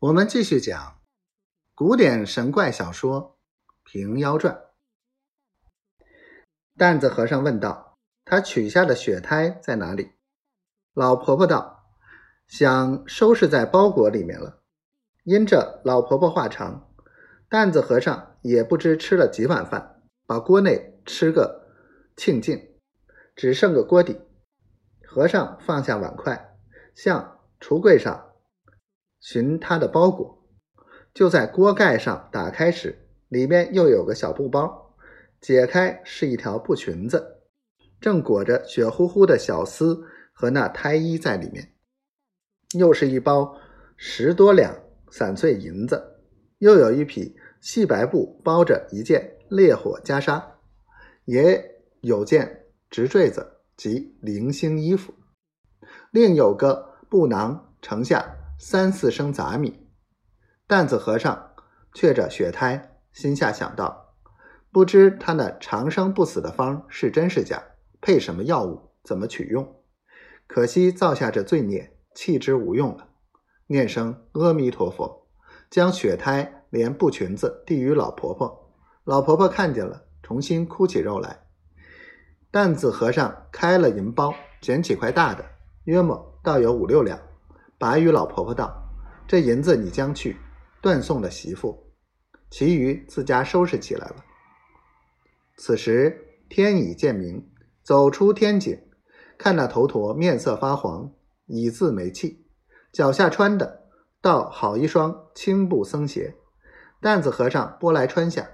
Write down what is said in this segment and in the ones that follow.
我们继续讲古典神怪小说《平妖传》。担子和尚问道：“他取下的血胎在哪里？”老婆婆道：“想收拾在包裹里面了。”因着老婆婆话长，担子和尚也不知吃了几碗饭，把锅内吃个清净，只剩个锅底。和尚放下碗筷，向橱柜上。寻他的包裹，就在锅盖上打开时，里面又有个小布包，解开是一条布裙子，正裹着血乎乎的小丝和那胎衣在里面，又是一包十多两散碎银子，又有一匹细白布包着一件烈火袈裟，也有件直坠子及零星衣服，另有个布囊盛下。三四升杂米，担子和尚却着血胎，心下想到：不知他那长生不死的方是真是假，配什么药物，怎么取用？可惜造下这罪孽，弃之无用了。念声阿弥陀佛，将血胎连布裙子递与老婆婆。老婆婆看见了，重新哭起肉来。担子和尚开了银包，捡起块大的，约莫倒有五六两。白与老婆婆道：“这银子你将去，断送了媳妇，其余自家收拾起来了。”此时天已渐明，走出天井，看那头陀面色发黄，已自没气，脚下穿的倒好一双青布僧鞋。担子和尚拨来穿下，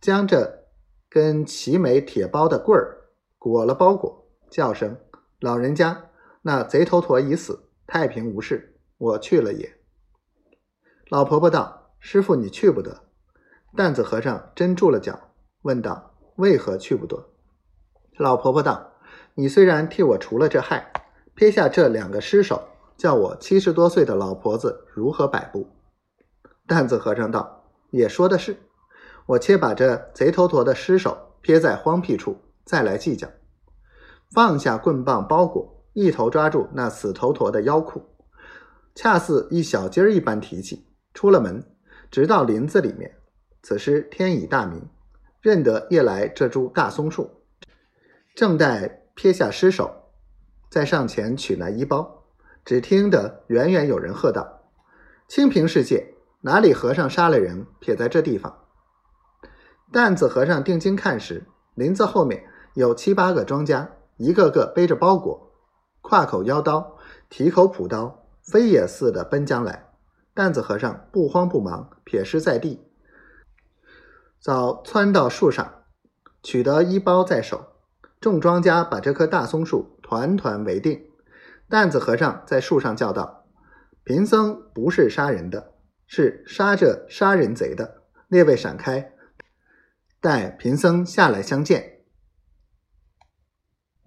将这跟齐眉铁包的棍儿裹了包裹，叫声：“老人家，那贼头陀已死。”太平无事，我去了也。老婆婆道：“师傅，你去不得。”担子和尚真住了脚，问道：“为何去不得？”老婆婆道：“你虽然替我除了这害，撇下这两个尸首，叫我七十多岁的老婆子如何摆布？”担子和尚道：“也说的是，我且把这贼头陀的尸首撇在荒僻处，再来计较。”放下棍棒包裹。一头抓住那死头陀的腰裤，恰似一小鸡儿一般提起，出了门，直到林子里面。此时天已大明，认得夜来这株大松树，正待撇下尸首，再上前取那衣包，只听得远远有人喝道：“清平世界，哪里和尚杀了人，撇在这地方？”担子和尚定睛看时，林子后面有七八个庄稼，一个个背着包裹。挎口腰刀，提口朴刀，飞也似的奔将来。担子和尚不慌不忙，撇尸在地，早窜到树上，取得衣包在手。众庄家把这棵大松树团团围定。担子和尚在树上叫道：“贫僧不是杀人的，是杀这杀人贼的。列位闪开，待贫僧下来相见。”